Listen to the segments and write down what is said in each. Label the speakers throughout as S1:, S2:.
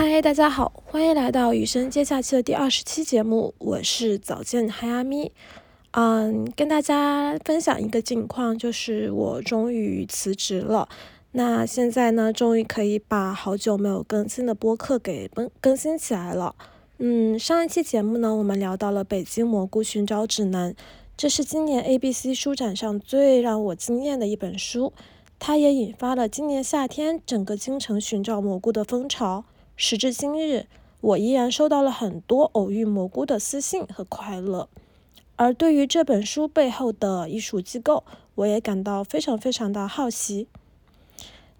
S1: 嗨，大家好，欢迎来到雨声接下期的第二十期节目，我是早见嗨阿咪。嗯，跟大家分享一个近况，就是我终于辞职了。那现在呢，终于可以把好久没有更新的播客给更更新起来了。嗯，上一期节目呢，我们聊到了《北京蘑菇寻找指南》，这是今年 ABC 书展上最让我惊艳的一本书，它也引发了今年夏天整个京城寻找蘑菇的风潮。时至今日，我依然收到了很多偶遇蘑菇的私信和快乐。而对于这本书背后的艺术机构，我也感到非常非常的好奇。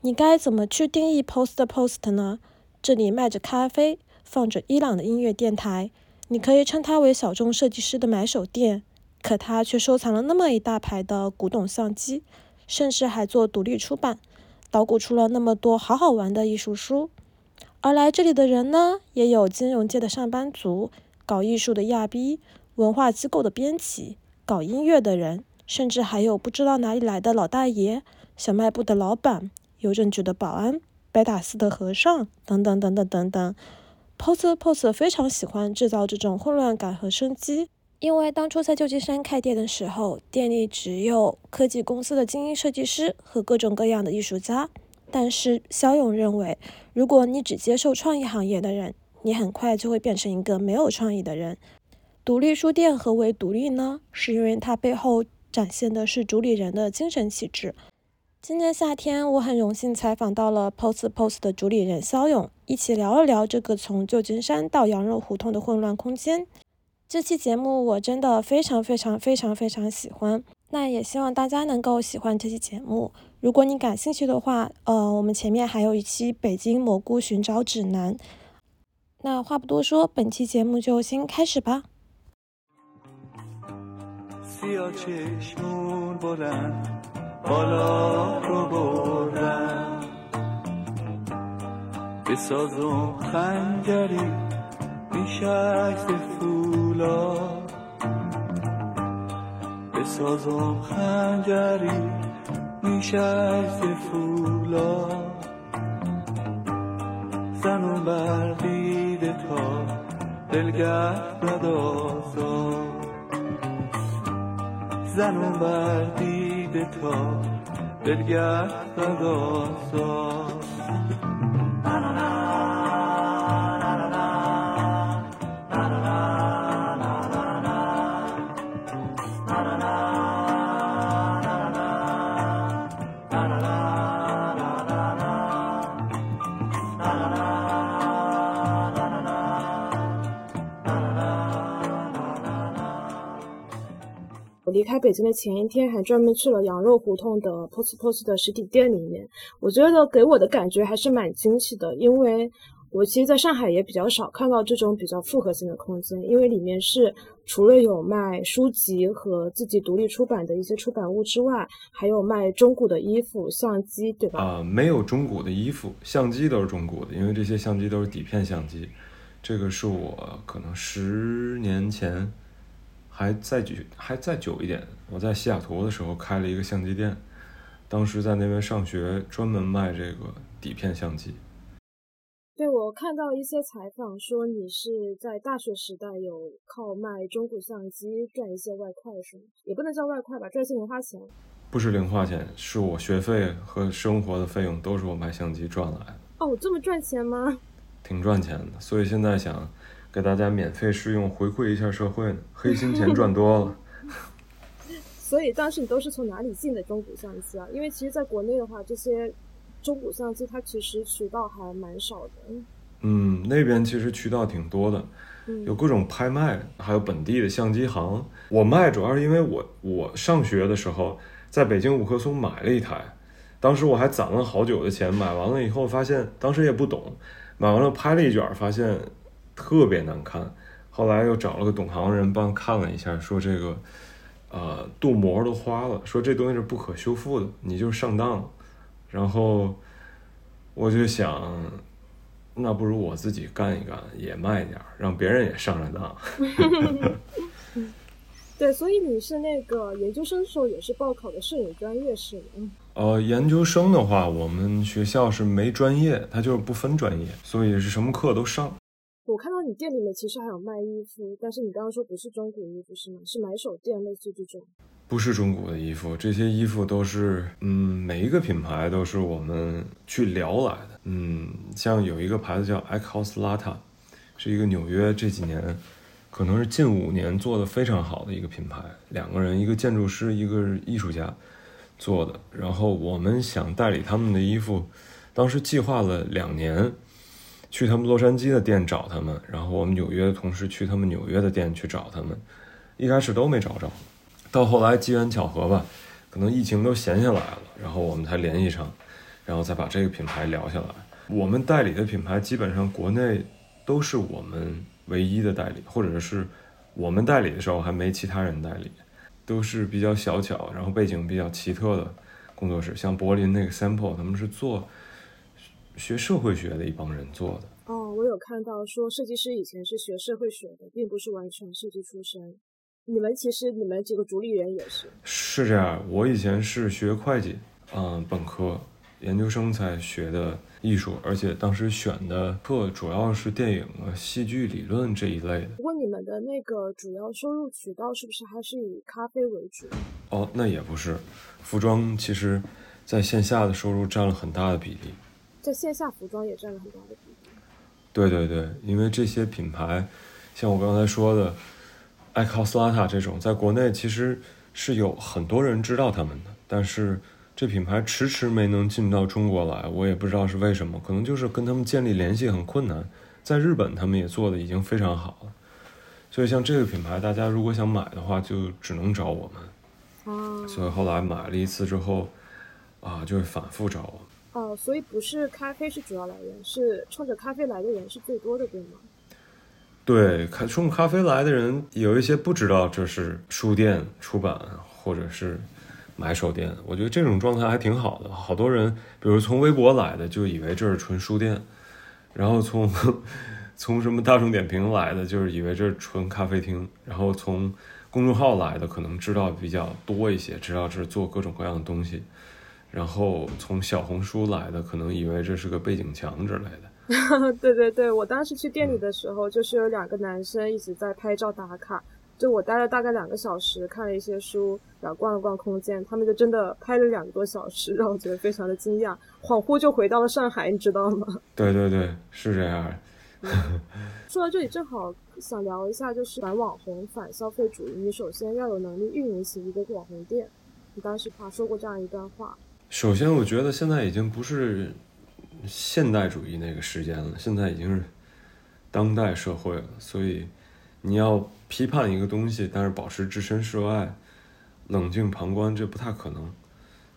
S1: 你该怎么去定义 Post Post 呢？这里卖着咖啡，放着伊朗的音乐电台，你可以称它为小众设计师的买手店，可它却收藏了那么一大排的古董相机，甚至还做独立出版，捣鼓出了那么多好好玩的艺术书。而来这里的人呢，也有金融界的上班族，搞艺术的亚逼，文化机构的编辑，搞音乐的人，甚至还有不知道哪里来的老大爷，小卖部的老板，邮政局的保安，白塔寺的和尚，等等等等等等。Pose Pose 非常喜欢制造这种混乱感和生机，因为当初在旧金山开店的时候，店里只有科技公司的精英设计师和各种各样的艺术家。但是肖勇认为，如果你只接受创意行业的人，你很快就会变成一个没有创意的人。独立书店何为独立呢？是因为它背后展现的是主理人的精神气质。今年夏天，我很荣幸采访到了 Post Post 的主理人肖勇，一起聊了聊这个从旧金山到羊肉胡同的混乱空间。这期节目我真的非常非常非常非常喜欢，那也希望大家能够喜欢这期节目。如果你感兴趣的话，呃，我们前面还有一期《北京蘑菇寻找指南》。那话不多说，本期节目就先开始吧。
S2: میشه فولا میشست فولا. زن و برقیده تا دلگه نداختا زن و بردیده تا دلگه نداختا
S1: 离开北京的前一天，还专门去了羊肉胡同的 Post Post 的实体店里面。我觉得给我的感觉还是蛮惊喜的，因为我其实在上海也比较少看到这种比较复合性的空间，因为里面是除了有卖书籍和自己独立出版的一些出版物之外，还有卖中古的衣服、相机，对吧？
S3: 啊，没有中古的衣服，相机都是中古的，因为这些相机都是底片相机。这个是我可能十年前。还再久，还再久一点。我在西雅图的时候开了一个相机店，当时在那边上学，专门卖这个底片相机。
S1: 对，我看到一些采访说你是在大学时代有靠卖中古相机赚一些外快，是吗？也不能叫外快吧，赚些零花钱。
S3: 不是零花钱，是我学费和生活的费用都是我卖相机赚来的。
S1: 哦，这么赚钱吗？
S3: 挺赚钱的，所以现在想。给大家免费试用，回馈一下社会，黑心钱赚多了。
S1: 所以当时你都是从哪里进的中古相机啊？因为其实，在国内的话，这些中古相机它其实渠道还蛮少的。
S3: 嗯，那边其实渠道挺多的，有各种拍卖，还有本地的相机行。我卖主要是因为我我上学的时候在北京五棵松买了一台，当时我还攒了好久的钱，买完了以后发现当时也不懂，买完了拍了一卷，发现。特别难看，后来又找了个懂行人帮看了一下，说这个，呃，镀膜都花了，说这东西是不可修复的，你就上当了。然后我就想，那不如我自己干一干，也卖点，让别人也上上当。
S1: 对，所以你是那个研究生时候也是报考的摄影专业是吗？
S3: 呃，研究生的话，我们学校是没专业，它就是不分专业，所以是什么课都上。
S4: 我看到你店里面其实还有卖衣服，但是你刚刚说不是中古衣服是吗？是买手店类似这种？
S3: 不是中古的衣服，这些衣服都是，嗯，每一个品牌都是我们去聊来的。嗯，像有一个牌子叫 Icos Lata，是一个纽约这几年，可能是近五年做的非常好的一个品牌。两个人，一个建筑师，一个艺术家做的。然后我们想代理他们的衣服，当时计划了两年。去他们洛杉矶的店找他们，然后我们纽约的同事去他们纽约的店去找他们，一开始都没找着，到后来机缘巧合吧，可能疫情都闲下来了，然后我们才联系上，然后再把这个品牌聊下来。我们代理的品牌基本上国内都是我们唯一的代理，或者是我们代理的时候还没其他人代理，都是比较小巧，然后背景比较奇特的工作室，像柏林那个 Sample，他们是做。学社会学的一帮人做的
S4: 哦，我有看到说设计师以前是学社会学的，并不是完全设计出身。你们其实你们几个主理人也是
S3: 是这样。我以前是学会计，嗯，本科、研究生才学的艺术，而且当时选的课主要是电影啊、戏剧理论这一类的。
S4: 不过你们的那个主要收入渠道是不是还是以咖啡为主？
S3: 哦，那也不是，服装其实在线下的收入占了很大的比例。
S4: 在线下服装也占了很大的比例。
S3: 对对对，因为这些品牌，像我刚才说的，艾考斯拉塔这种，在国内其实是有很多人知道他们的，但是这品牌迟迟没能进到中国来，我也不知道是为什么，可能就是跟他们建立联系很困难。在日本，他们也做的已经非常好了，所以像这个品牌，大家如果想买的话，就只能找我们。
S4: 哦。
S3: 所以后来买了一次之后，啊，就会反复找我。
S4: 哦，所以不是咖啡是主要来源，是冲着咖啡来的人是最多的，对吗？
S3: 对，冲咖啡来的人有一些不知道这是书店出版或者是买手店，我觉得这种状态还挺好的。好多人，比如从微博来的，就以为这是纯书店；然后从 从什么大众点评来的，就是以为这是纯咖啡厅；然后从公众号来的，可能知道比较多一些，知道这是做各种各样的东西。然后从小红书来的，可能以为这是个背景墙之类
S4: 的。对对对，我当时去店里的时候，就是有两个男生一直在拍照打卡。就我待了大概两个小时，看了一些书，然后逛了逛空间，他们就真的拍了两个多小时，让我觉得非常的惊讶，恍惚就回到了上海，你知道吗？
S3: 对对对，是这样。
S4: 说到这里，正好想聊一下，就是反网红、反消费主义，你首先要有能力运营起一个网红店。你当时话说过这样一段话。
S3: 首先，我觉得现在已经不是现代主义那个时间了，现在已经是当代社会了。所以，你要批判一个东西，但是保持置身事外、冷静旁观，这不太可能。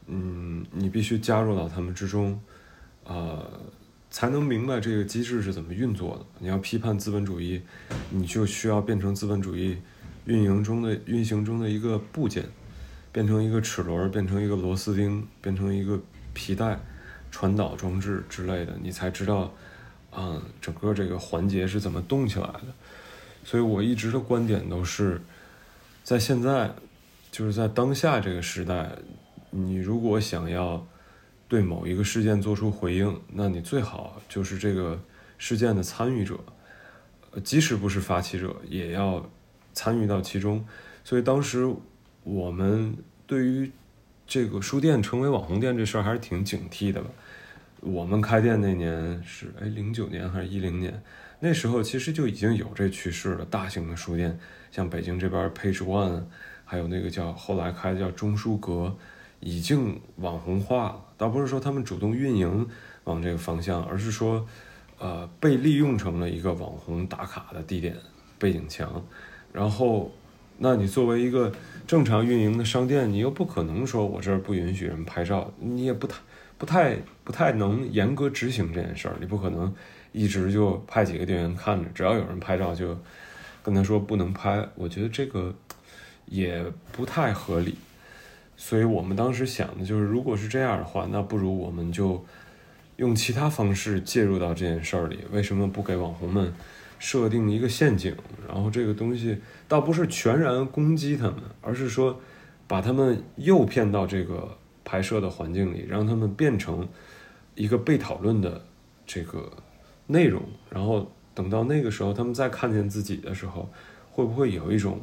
S3: 嗯，你必须加入到他们之中，呃，才能明白这个机制是怎么运作的。你要批判资本主义，你就需要变成资本主义运营中的运行中的一个部件。变成一个齿轮，变成一个螺丝钉，变成一个皮带、传导装置之类的，你才知道，啊，整个这个环节是怎么动起来的。所以我一直的观点都是，在现在，就是在当下这个时代，你如果想要对某一个事件做出回应，那你最好就是这个事件的参与者，即使不是发起者，也要参与到其中。所以当时。我们对于这个书店成为网红店这事儿还是挺警惕的吧？我们开店那年是哎零九年还是一零年？那时候其实就已经有这趋势了。大型的书店，像北京这边 Page One，还有那个叫后来开的叫中书阁，已经网红化了。倒不是说他们主动运营往这个方向，而是说，呃，被利用成了一个网红打卡的地点背景墙，然后。那你作为一个正常运营的商店，你又不可能说我这儿不允许人拍照，你也不太、不太、不太能严格执行这件事儿。你不可能一直就派几个店员看着，只要有人拍照就跟他说不能拍。我觉得这个也不太合理。所以我们当时想的就是，如果是这样的话，那不如我们就用其他方式介入到这件事儿里。为什么不给网红们？设定一个陷阱，然后这个东西倒不是全然攻击他们，而是说把他们诱骗到这个拍摄的环境里，让他们变成一个被讨论的这个内容，然后等到那个时候，他们再看见自己的时候，会不会有一种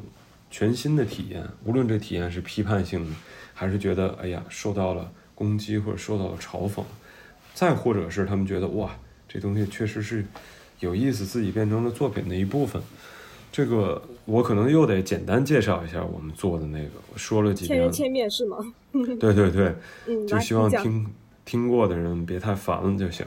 S3: 全新的体验？无论这体验是批判性的，还是觉得哎呀受到了攻击或者受到了嘲讽，再或者是他们觉得哇，这东西确实是有意思，自己变成了作品的一部分。这个我可能又得简单介绍一下我们做的那个，我说了几遍，
S4: 千人千面是吗？
S3: 对 对对，
S4: 嗯，
S3: 就希望听听过的人别太烦了就行。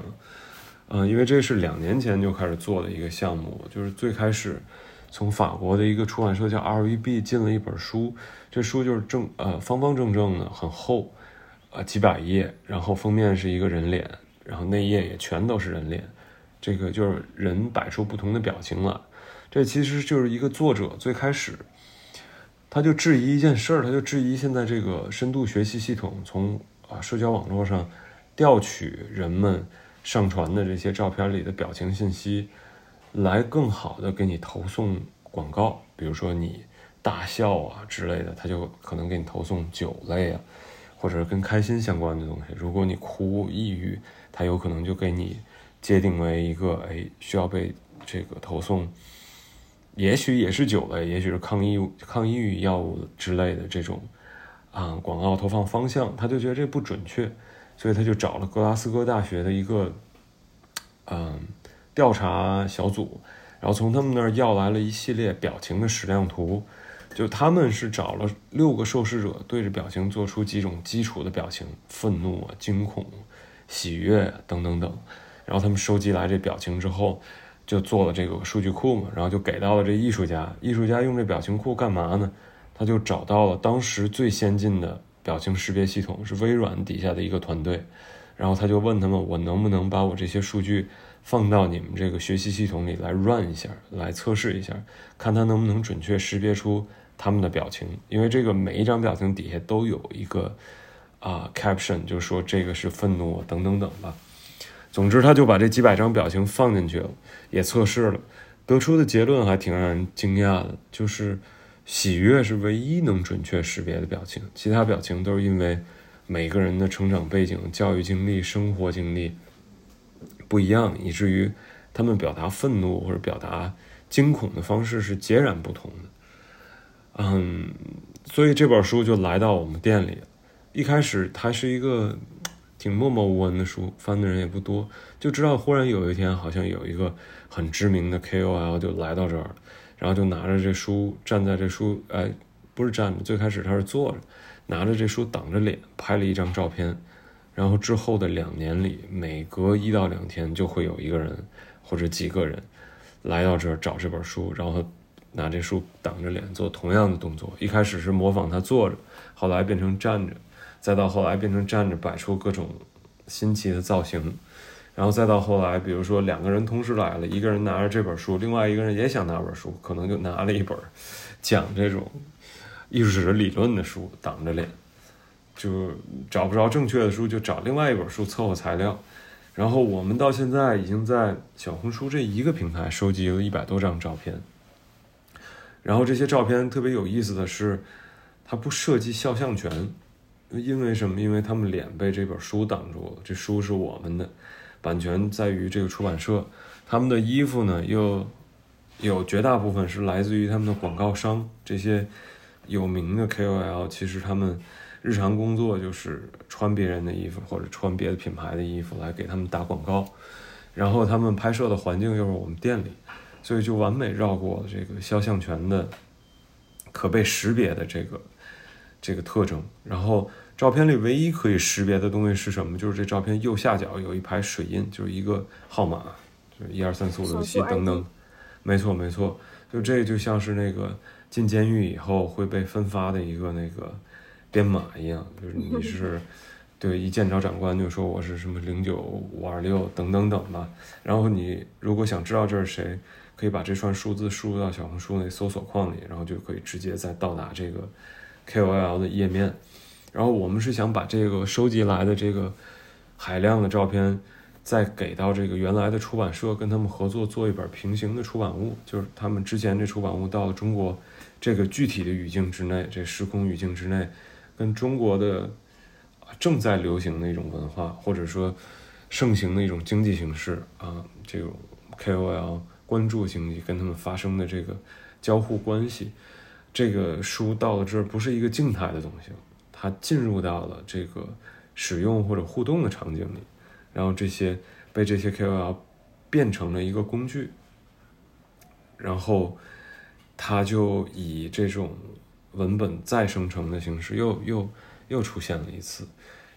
S3: 嗯、因为这是两年前就开始做的一个项目，就是最开始从法国的一个出版社叫 RVB 进了一本书，这书就是正呃方方正正的，很厚，呃几百页，然后封面是一个人脸，然后内页也全都是人脸，这个就是人摆出不同的表情了。这其实就是一个作者最开始他就质疑一件事儿，他就质疑现在这个深度学习系统从啊社交网络上调取人们上传的这些照片里的表情信息，来更好的给你投送广告，比如说你大笑啊之类的，他就可能给你投送酒类啊，或者是跟开心相关的东西。如果你哭抑郁，他有可能就给你界定为一个哎需要被这个投送。也许也是酒类，也许是抗抑抗抑郁药物之类的这种啊广告投放方向，他就觉得这不准确，所以他就找了格拉斯哥大学的一个嗯调查小组，然后从他们那儿要来了一系列表情的矢量图，就他们是找了六个受试者对着表情做出几种基础的表情，愤怒啊、惊恐、喜悦等等等，然后他们收集来这表情之后。就做了这个数据库嘛，然后就给到了这艺术家。艺术家用这表情库干嘛呢？他就找到了当时最先进的表情识别系统，是微软底下的一个团队。然后他就问他们：“我能不能把我这些数据放到你们这个学习系统里来 run 一下，来测试一下，看它能不能准确识别出他们的表情？因为这个每一张表情底下都有一个啊、caption，就是说这个是愤怒等等等吧。总之，他就把这几百张表情放进去了。”也测试了，得出的结论还挺让人惊讶的，就是喜悦是唯一能准确识别的表情，其他表情都是因为每个人的成长背景、教育经历、生活经历不一样，以至于他们表达愤怒或者表达惊恐的方式是截然不同的。嗯，所以这本书就来到我们店里了。一开始它是一个挺默默无闻的书，翻的人也不多，就知道忽然有一天好像有一个很知名的 KOL 就来到这儿了，然后就拿着这书站在这书，哎，不是站着，最开始他是坐着，拿着这书挡着脸拍了一张照片，然后之后的两年里，每隔一到两天就会有一个人或者几个人来到这儿找这本书，然后拿这书挡着脸做同样的动作。一开始是模仿他坐着，后来变成站着，再到后来变成站着摆出各种新奇的造型，然后再到后来，比如说两个人同时来了，一个人拿着这本书，另外一个人也想拿本书，可能就拿了一本讲这种艺术史理论的书挡着脸，就找不着正确的书，就找另外一本书凑合材料。然后我们到现在已经在小红书这一个平台收集了一百多张照片。然后这些照片特别有意思的是，它不涉及肖像权，因为什么？因为他们脸被这本书挡住了，这书是我们的，版权在于这个出版社。他们的衣服呢，又有绝大部分是来自于他们的广告商，这些有名的 KOL，其实他们日常工作就是穿别人的衣服或者穿别的品牌的衣服来给他们打广告，然后他们拍摄的环境又是我们店里，所以就完美绕过了这个肖像权的可被识别的这个这个特征。然后照片里唯一可以识别的东西是什么？就是这照片右下角有一排水印，就是一个号码，就是一二三四五六七等等。没错没错，就这就像是那个进监狱以后会被分发的一个那个编码一样，就是你是 对一见着长官就说我是什么零九五二六等等等吧。然后你如果想知道这是谁，可以把这串数字输入到小红书那搜索框里，然后就可以直接再到达这个 KOL 的页面。然后我们是想把这个收集来的这个海量的照片，再给到这个原来的出版社，跟他们合作做一本平行的出版物，就是他们之前这出版物到了中国这个具体的语境之内，这时空语境之内，跟中国的正在流行的一种文化，或者说盛行的一种经济形式啊，这种 KOL 关注经济跟他们发生的这个交互关系，这个书到了这儿不是一个静态的东西了，它进入到了这个使用或者互动的场景里，然后这些被这些 KOL 变成了一个工具，然后它就以这种文本再生成的形式又又又出现了一次，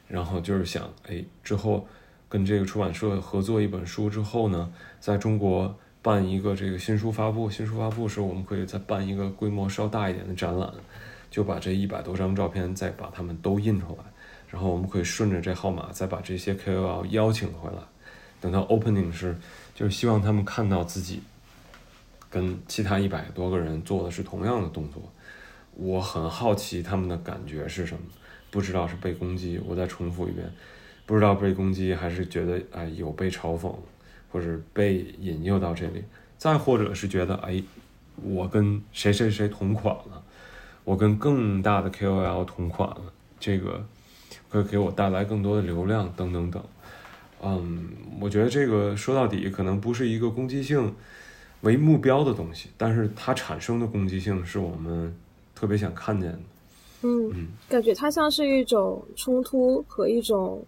S3: 然后就是想，哎，之后跟这个出版社合作一本书之后呢，在中国办一个这个新书发布，新书发布时候我们可以再办一个规模稍大一点的展览，就把这一百多张照片再把它们都印出来，然后我们可以顺着这号码再把这些 KOL 邀请回来，等到 opening 是，就是希望他们看到自己跟其他一百多个人做的是同样的动作。我很好奇他们的感觉是什么，不知道是被攻击，我再重复一遍，不知道被攻击还是觉得哎有被嘲讽，或者被引诱到这里，再或者是觉得哎，我跟谁谁谁同款了，我跟更大的 KOL 同款了，这个会给我带来更多的流量等等等。嗯，我觉得这个说到底可能不是一个攻击性为目标的东西，但是它产生的攻击性是我们特别想看见的。
S4: 嗯，
S3: 嗯
S4: 感觉它像是一种冲突和一种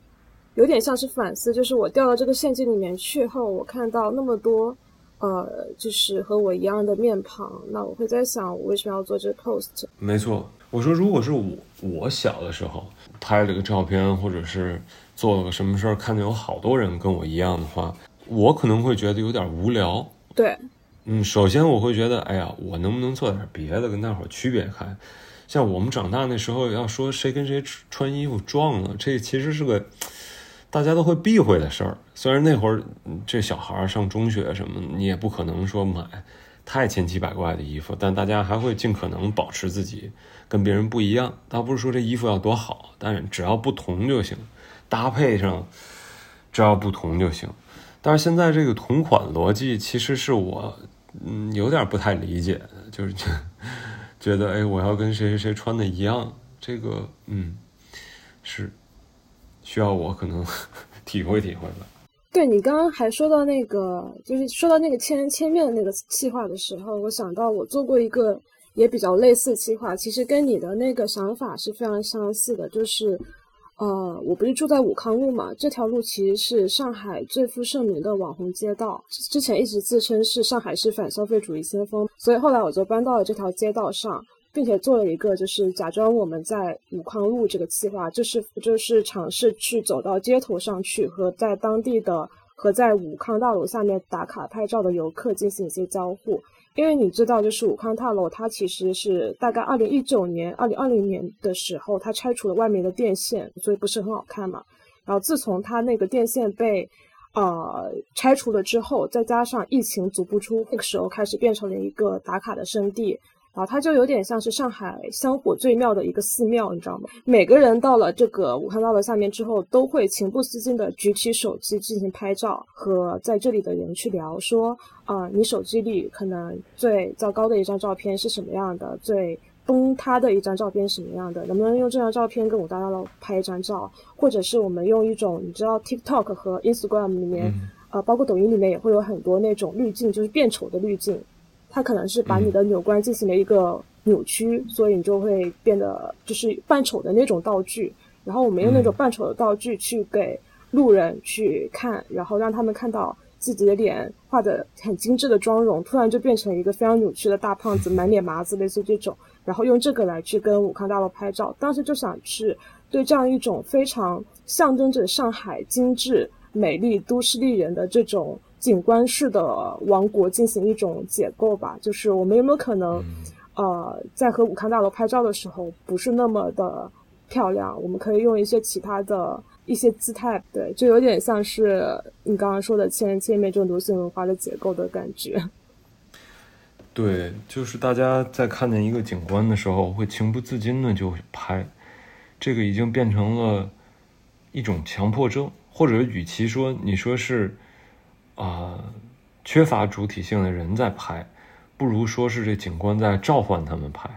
S4: 有点像是反思，就是我掉到这个陷阱里面去后，我看到那么多呃，就是和我一样的面庞，那我会在想，我为什么要做这个 post？
S3: 没错，我说如果是我我小的时候拍了个照片，或者是做了个什么事儿，看见有好多人跟我一样的话，我可能会觉得有点无聊。
S4: 对，
S3: 嗯，首先我会觉得，哎呀，我能不能做点别的，跟大伙儿区别开？像我们长大那时候，要说谁跟谁穿穿衣服撞了，这其实是个大家都会避讳的事儿。虽然那会儿这小孩上中学什么，你也不可能说买太千奇百怪的衣服，但大家还会尽可能保持自己跟别人不一样。倒不是说这衣服要多好，但是只要不同就行，搭配上只要不同就行。但是现在这个同款逻辑，其实是我嗯有点不太理解，就是 觉得哎，我要跟谁谁谁穿的一样，这个嗯是需要我可能 体会体会吧。
S4: 对你刚刚还说到那个，就是说到那个千人千面的那个计划的时候，我想到我做过一个也比较类似的计划，其实跟你的那个想法是非常相似的，就是。呃，我不是住在武康路嘛，这条路其实是上海最负盛名的网红街道，之前一直自称是上海市反消费主义先锋，所以后来我就搬到了这条街道上，并且做了一个就是假装我们在武康路这个计划，就是就是尝试去走到街头上去和在当地的和在武康大楼下面打卡拍照的游客进行一些交互。因为你知道，就是武康大楼，它其实是大概二零一九年、二零二零年的时候，它拆除了外面的电线，所以不是很好看嘛。然后自从它那个电线被呃拆除了之后，再加上疫情足不出户，那个时候开始变成了一个打卡的圣地。然后它就有点像是上海香火最妙的一个寺庙，你知道吗？每个人到了这个武汉大楼下面之后，都会情不自禁的举起手机进行拍照，和在这里的人去聊说，啊、你手机里可能最糟糕的一张照片是什么样的？最崩塌的一张照片是什么样的？能不能用这张照片跟武大大楼拍一张照？或者是我们用一种你知道 TikTok 和 Instagram 里面，呃，包括抖音里面也会有很多那种滤镜，就是变丑的滤镜。它可能是把你的纽关进行了一个扭曲，所以你就会变得就是扮丑的那种道具。然后我们用那种扮丑的道具去给路人去看，然后让他们看到自己的脸画的很精致的妆容，突然就变成一个非常扭曲的大胖子，满脸麻子，类似这种。然后用这个来去跟武康大楼拍照，当时就想去对这样一种非常象征着上海精致美丽都市丽人的这种景观式的王国进行一种解构吧。就是我们有没有可能，呃，在和武康大楼拍照的时候不是那么的漂亮，我们可以用一些其他的一些姿态，对，就有点像是你刚刚说的千人千面这种流行文化的结构的感觉。
S3: 对，就是大家在看见一个景观的时候，会情不自禁的就会拍，这个已经变成了一种强迫症，或者与其说你说是啊、缺乏主体性的人在拍，不如说是这景观在召唤他们拍。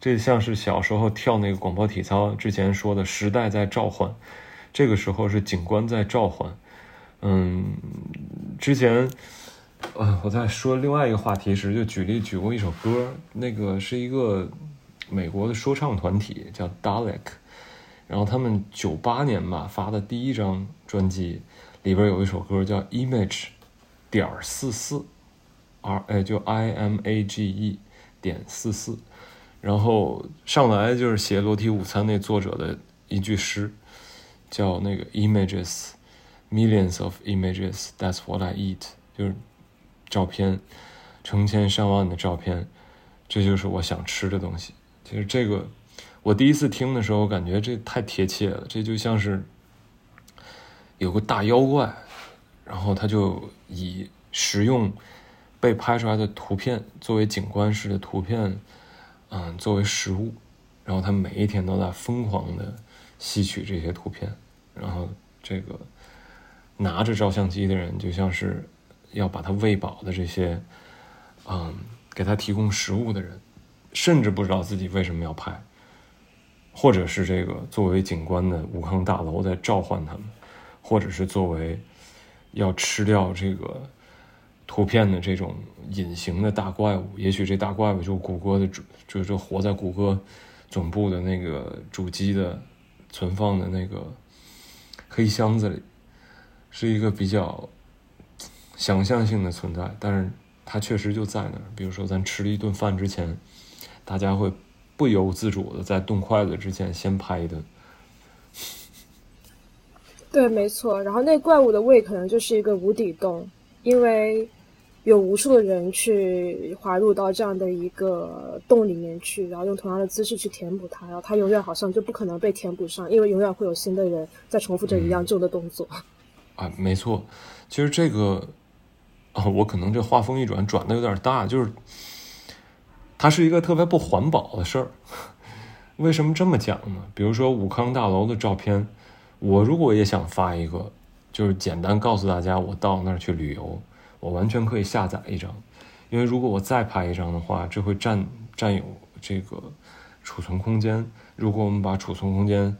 S3: 这像是小时候跳那个广播体操之前说的时代在召唤，这个时候是警官在召唤。嗯，之前，呃，我在说另外一个话题时，就举例举过一首歌，那个是一个美国的说唱团体叫 Dalek，然后他们九八年吧发的第一张专辑里边有一首歌叫 Image 点四四，R 哎就 I M A G E 点四四。然后上来就是写《裸体午餐》那作者的一句诗，叫那个 “images, millions of images, that's what I eat”，就是照片，成千上万的照片，这就是我想吃的东西。其实这个我第一次听的时候，感觉这太贴切了，这就像是有个大妖怪，然后他就以食用被拍出来的图片作为景观式的图片。嗯，作为食物，然后他每一天都在疯狂的吸取这些图片，然后这个拿着照相机的人就像是要把他喂饱的这些，嗯，给他提供食物的人，甚至不知道自己为什么要拍，或者是这个作为景观的武康大楼在召唤他们，或者是作为要吃掉这个。图片的这种隐形的大怪物，也许这大怪物就是谷歌的主，就是活在谷歌总部的那个主机的存放的那个黑箱子里，是一个比较想象性的存在，但是它确实就在那儿。比如说，咱吃了一顿饭之前，大家会不由自主的在动筷子之前先拍一顿。
S4: 对，没错。然后那怪物的胃可能就是一个无底洞，因为。有无数的人去滑入到这样的一个洞里面去，然后用同样的姿势去填补它，然后它永远好像就不可能被填补上，因为永远会有新的人在重复着一样旧的动作。
S3: 啊，没错，其实这个啊，我可能这话锋一转，转的有点大，就是它是一个特别不环保的事儿。为什么这么讲呢？比如说武康大楼的照片，我如果也想发一个，就是简单告诉大家我到那儿去旅游。我完全可以下载一张，因为如果我再拍一张的话，这会占占有这个储存空间。如果我们把储存空间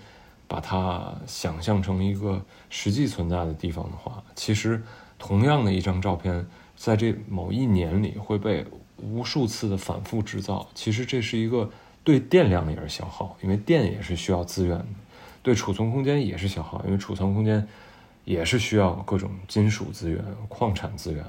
S3: 把它想象成一个实际存在的地方的话，其实同样的一张照片，在这某一年里会被无数次的反复制造。其实这是一个对电量也是消耗，因为电也是需要资源的；对储存空间也是消耗，因为储存空间。也是需要各种金属资源、矿产资源，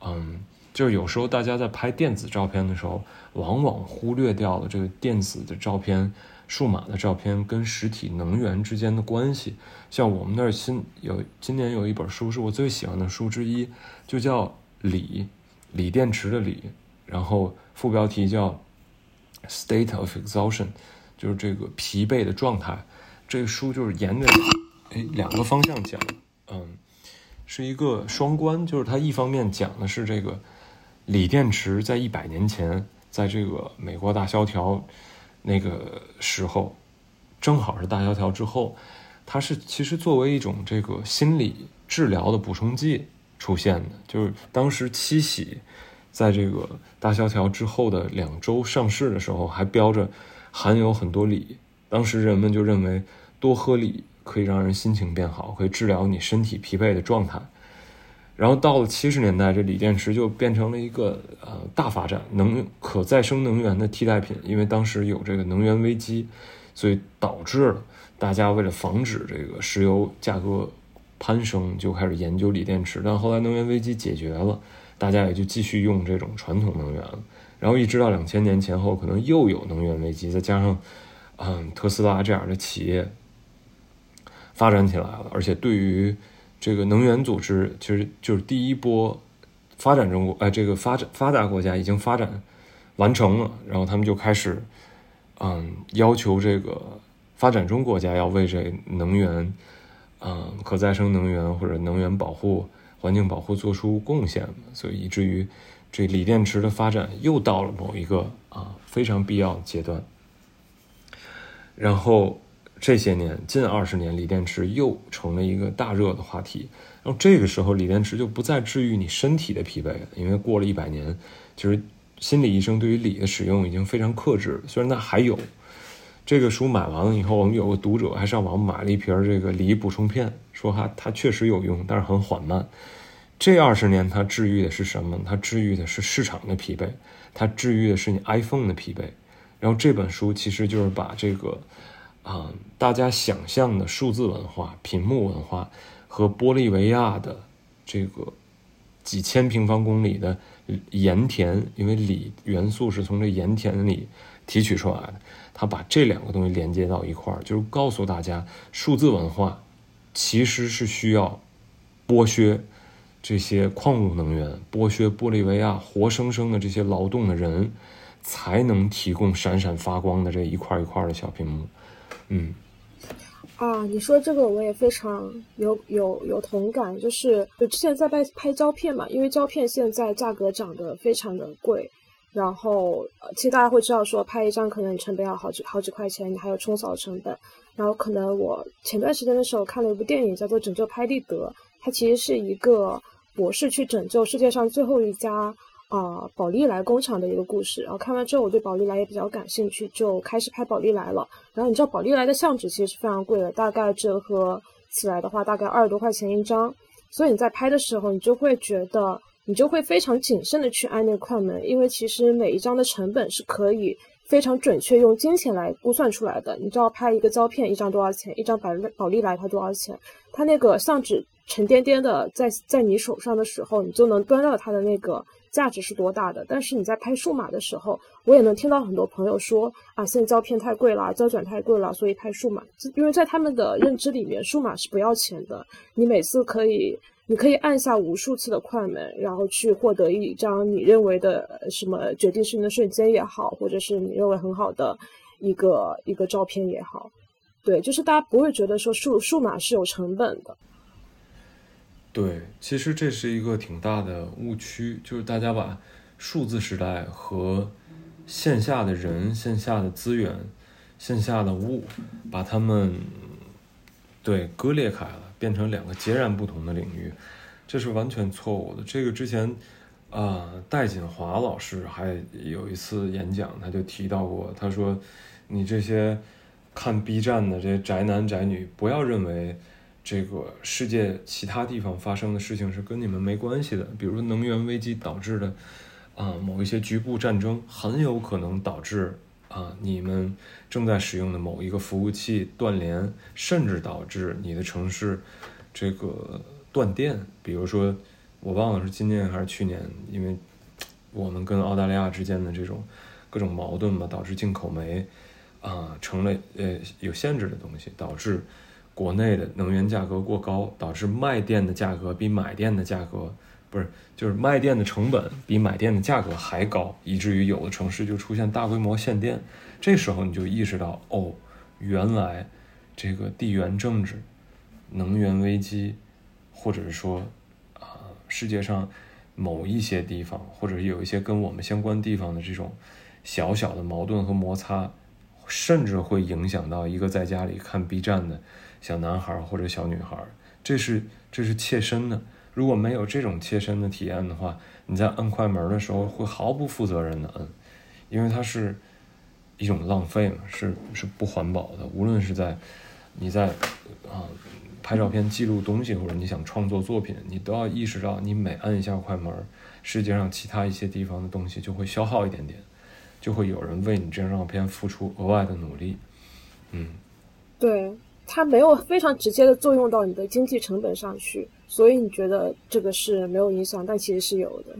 S3: 嗯，就是有时候大家在拍电子照片的时候，往往忽略掉了这个电子的照片、数码的照片跟实体能源之间的关系。像我们那儿新有今年有一本书是我最喜欢的书之一，就叫锂，锂电池的锂，然后副标题叫 State of Exhaustion，就是这个疲惫的状态。这个书就是沿着。哎，两个方向讲，嗯，是一个双关，就是它一方面讲的是这个锂电池在一百年前，在这个美国大萧条那个时候，正好是大萧条之后，它是其实作为一种这个心理治疗的补充剂出现的，就是当时七喜在这个大萧条之后的两周上市的时候，还标着含有很多锂，当时人们就认为多喝锂。可以让人心情变好，可以治疗你身体疲惫的状态。然后到了七十年代，这锂电池就变成了一个呃大发展，能可再生能源的替代品。因为当时有这个能源危机，所以导致了大家为了防止这个石油价格攀升，就开始研究锂电池。但后来能源危机解决了，大家也就继续用这种传统能源了。然后一直到两千年前后，可能又有能源危机，再加上嗯特斯拉这样的企业。发展起来了，而且对于这个能源组织，其实就是第一波发展中国，哎，这个发展发达国家已经发展完成了，然后他们就开始，嗯，要求这个发展中国家要为这能源，嗯，可再生能源或者能源保护、环境保护做出贡献，所以以至于这锂电池的发展又到了某一个啊非常必要的阶段，然后。这些年，近二十年，锂电池又成了一个大热的话题。然后这个时候，锂电池就不再治愈你身体的疲惫了，因为过了一百年，其实心理医生对于锂的使用已经非常克制，虽然它还有。这个书买完了以后，我们有个读者还上网买了一瓶这个锂补充片，说哈它确实有用，但是很缓慢。这二十年它治愈的是什么？它治愈的是市场的疲惫，它治愈的是你 iPhone 的疲惫。然后这本书其实就是把这个啊大家想象的数字文化、屏幕文化和玻利维亚的这个几千平方公里的盐田，因为锂元素是从这盐田里提取出来的。他把这两个东西连接到一块儿，就是告诉大家，数字文化其实是需要剥削这些矿物能源、剥削玻利维亚活生生的这些劳动的人，才能提供闪闪发光的这一块一块的小屏幕。嗯，
S4: 啊，你说这个我也非常有有有同感，就是就之前在拍拍胶片嘛，因为胶片现在价格涨得非常的贵。然后，其实大家会知道，说拍一张可能你成本要好几好几块钱，你还有冲扫成本。然后可能我前段时间的时候看了一部电影，叫做《拯救拍立得》，它其实是一个博士去拯救世界上最后一家啊宝丽来工厂的一个故事。然后看完之后，我对宝丽来也比较感兴趣，就开始拍宝丽来了。然后你知道宝丽来的相纸其实是非常贵的，大概折合起来的话，大概二十多块钱一张。所以你在拍的时候，你就会觉得。你就会非常谨慎的去按那个快门，因为其实每一张的成本是可以非常准确用金钱来估算出来的。你知道拍一个胶片一张多少钱，一张宝宝丽来它多少钱？它那个相纸沉甸甸的在在你手上的时候，你就能端到它的那个价值是多大的。但是你在拍数码的时候，我也能听到很多朋友说啊，现在胶片太贵了，胶卷太贵了，所以拍数码。因为在他们的认知里面，数码是不要钱的，你每次可以。你可以按下无数次的快门，然后去获得一张你认为的什么决定性的瞬间也好，或者是你认为很好的一个一个照片也好，对，就是大家不会觉得说数数码是有成本的。
S3: 对，其实这是一个挺大的误区，就是大家把数字时代和线下的人、线下的资源、线下的物，把它们对割裂开了。变成两个截然不同的领域，这是完全错误的。这个之前，啊，戴锦华老师还有一次演讲，他就提到过，他说：“你这些看 B 站的这些宅男宅女，不要认为这个世界其他地方发生的事情是跟你们没关系的。比如说能源危机导致的，啊，某一些局部战争，很有可能导致。”啊，你们正在使用的某一个服务器断连，甚至导致你的城市这个断电。比如说，我忘了是今年还是去年，因为我们跟澳大利亚之间的这种各种矛盾吧，导致进口煤啊成了呃有限制的东西，导致国内的能源价格过高，导致卖电的价格比买电的价格。不是，就是卖电的成本比买电的价格还高，以至于有的城市就出现大规模限电。这时候你就意识到，哦，原来这个地缘政治、能源危机，或者是说啊，世界上某一些地方，或者有一些跟我们相关地方的这种小小的矛盾和摩擦，甚至会影响到一个在家里看 B 站的小男孩或者小女孩。这是这是切身的。如果没有这种切身的体验的话，你在摁快门的时候会毫不负责任的摁，因为它是一种浪费嘛，是是不环保的。无论是在你在啊拍照片记录东西，或者你想创作作品，你都要意识到，你每按一下快门，世界上其他一些地方的东西就会消耗一点点，就会有人为你这张照片付出额外的努力。嗯，
S4: 对，它没有非常直接的作用到你的经济成本上去。所以你觉得这个是没有影响，但其实是有的。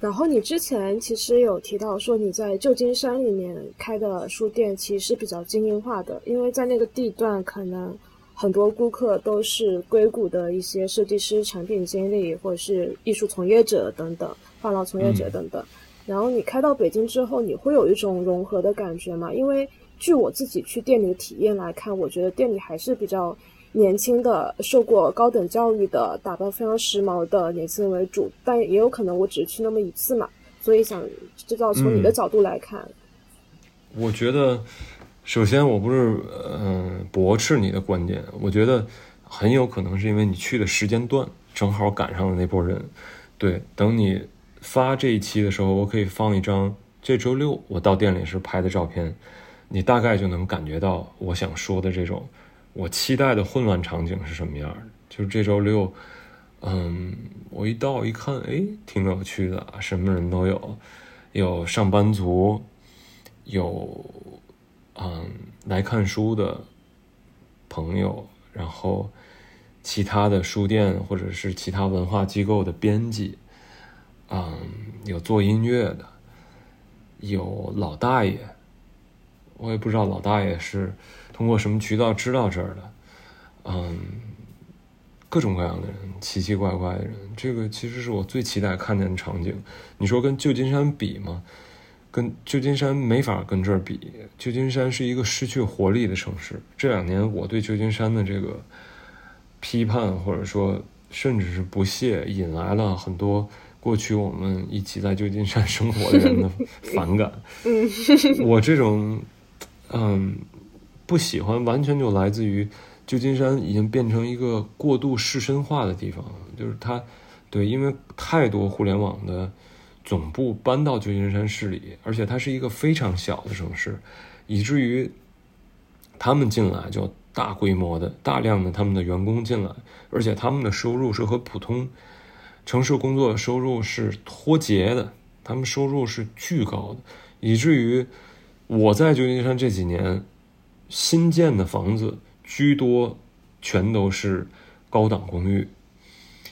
S4: 然后你之前其实有提到说你在旧金山里面开的书店其实是比较精英化的，因为在那个地段可能很多顾客都是硅谷的一些设计师、产品经理或者是艺术从业者等等、画廊从业者等等。然后你开到北京之后，你会有一种融合的感觉吗？因为据我自己去店里的体验来看，我觉得店里还是比较。年轻的、受过高等教育的、打扮非常时髦的年轻人为主，但也有可能我只是去那么一次嘛，所以想知道从你的角度来看。
S3: 我觉得，首先我不是嗯驳斥你的观点，我觉得很有可能是因为你去的时间段正好赶上了那波人。对，等你发这一期的时候，我可以放一张这周六我到店里时拍的照片，你大概就能感觉到我想说的这种我期待的混乱场景是什么样的。就是这周六，嗯，我一到一看，哎，挺有趣的，什么人都有，有上班族，有嗯来看书的朋友，然后其他的书店或者是其他文化机构的编辑。嗯，有做音乐的，有老大爷，我也不知道老大爷是通过什么渠道知道这儿的。嗯，各种各样的人，奇奇怪怪的人，这个其实是我最期待看见的场景。你说跟旧金山比吗？跟旧金山没法跟这儿比。旧金山是一个失去活力的城市。这两年我对旧金山的这个批判，或者说甚至是不屑，引来了很多。过去我们一起在旧金山生活的人的 反感，我这种嗯不喜欢，完全就来自于旧金山已经变成一个过度市绅化的地方，就是它对，因为太多互联网的总部搬到旧金山市里，而且它是一个非常小的城市，以至于他们进来就大规模的、大量的他们的员工进来，而且他们的收入是和普通。城市工作收入是脱节的，他们收入是巨高的，以至于我在旧金山这几年新建的房子居多，全都是高档公寓；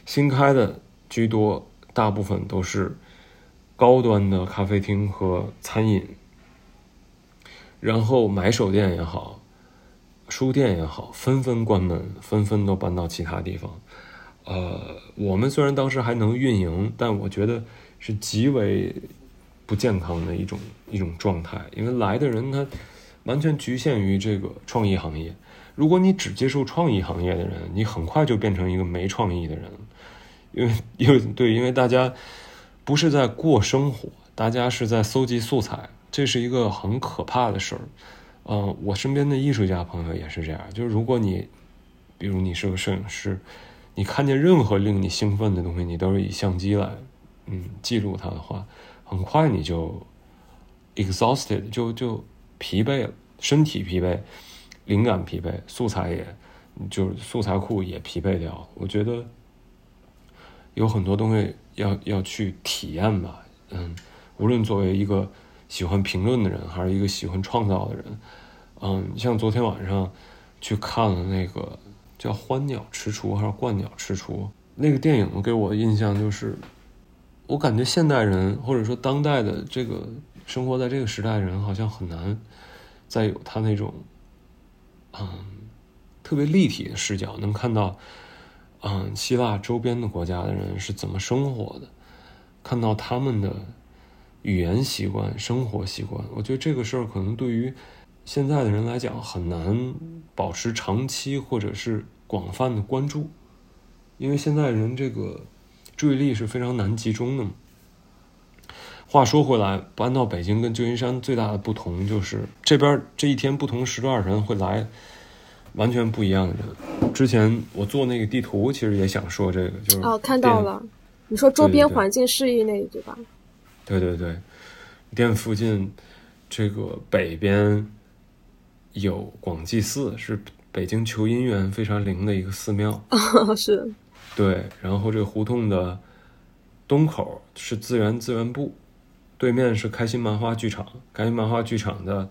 S3: 新开的居多，大部分都是高端的咖啡厅和餐饮。然后买手店也好，书店也好，纷纷关门，纷纷都搬到其他地方。呃，我们虽然当时还能运营，但我觉得是极为不健康的一种一种状态。因为来的人他完全局限于这个创意行业。如果你只接受创意行业的人，你很快就变成一个没创意的人。因为因为对，因为大家不是在过生活，大家是在搜集素材，这是一个很可怕的事儿。嗯，我身边的艺术家朋友也是这样，就是如果你，比如你是个摄影师。你看见任何令你兴奋的东西，你都是以相机来，嗯，记录它的话，很快你就 exhausted，就就疲惫了，身体疲惫，灵感疲惫，素材也，就是素材库也疲惫掉。我觉得有很多东西要要去体验吧，嗯，无论作为一个喜欢评论的人，还是一个喜欢创造的人，嗯，像昨天晚上去看了那个。叫《欢鸟吃雏》还是《鹳鸟吃雏》？那个电影给我的印象就是，我感觉现代人或者说当代的这个生活在这个时代的人，好像很难再有他那种，嗯，特别立体的视角，能看到，嗯，希腊周边的国家的人是怎么生活的，看到他们的语言习惯、生活习惯。我觉得这个事儿可能对于现在的人来讲很难保持长期，或者是。广泛的关注，因为现在人这个注意力是非常难集中的嘛。话说回来，搬到北京跟旧金山最大的不同就是，这边这一天不同时段人会来完全不一样的人。之前我做那个地图，其实也想说这个，就是
S4: 哦，看到了，你说周边环境适宜那一句吧？
S3: 对对对，店附近这个北边有广济寺是。北京求姻缘非常灵的一个寺庙
S4: 是，
S3: 对。然后这个胡同的东口是自然资源部，对面是开心麻花剧场。开心麻花剧场的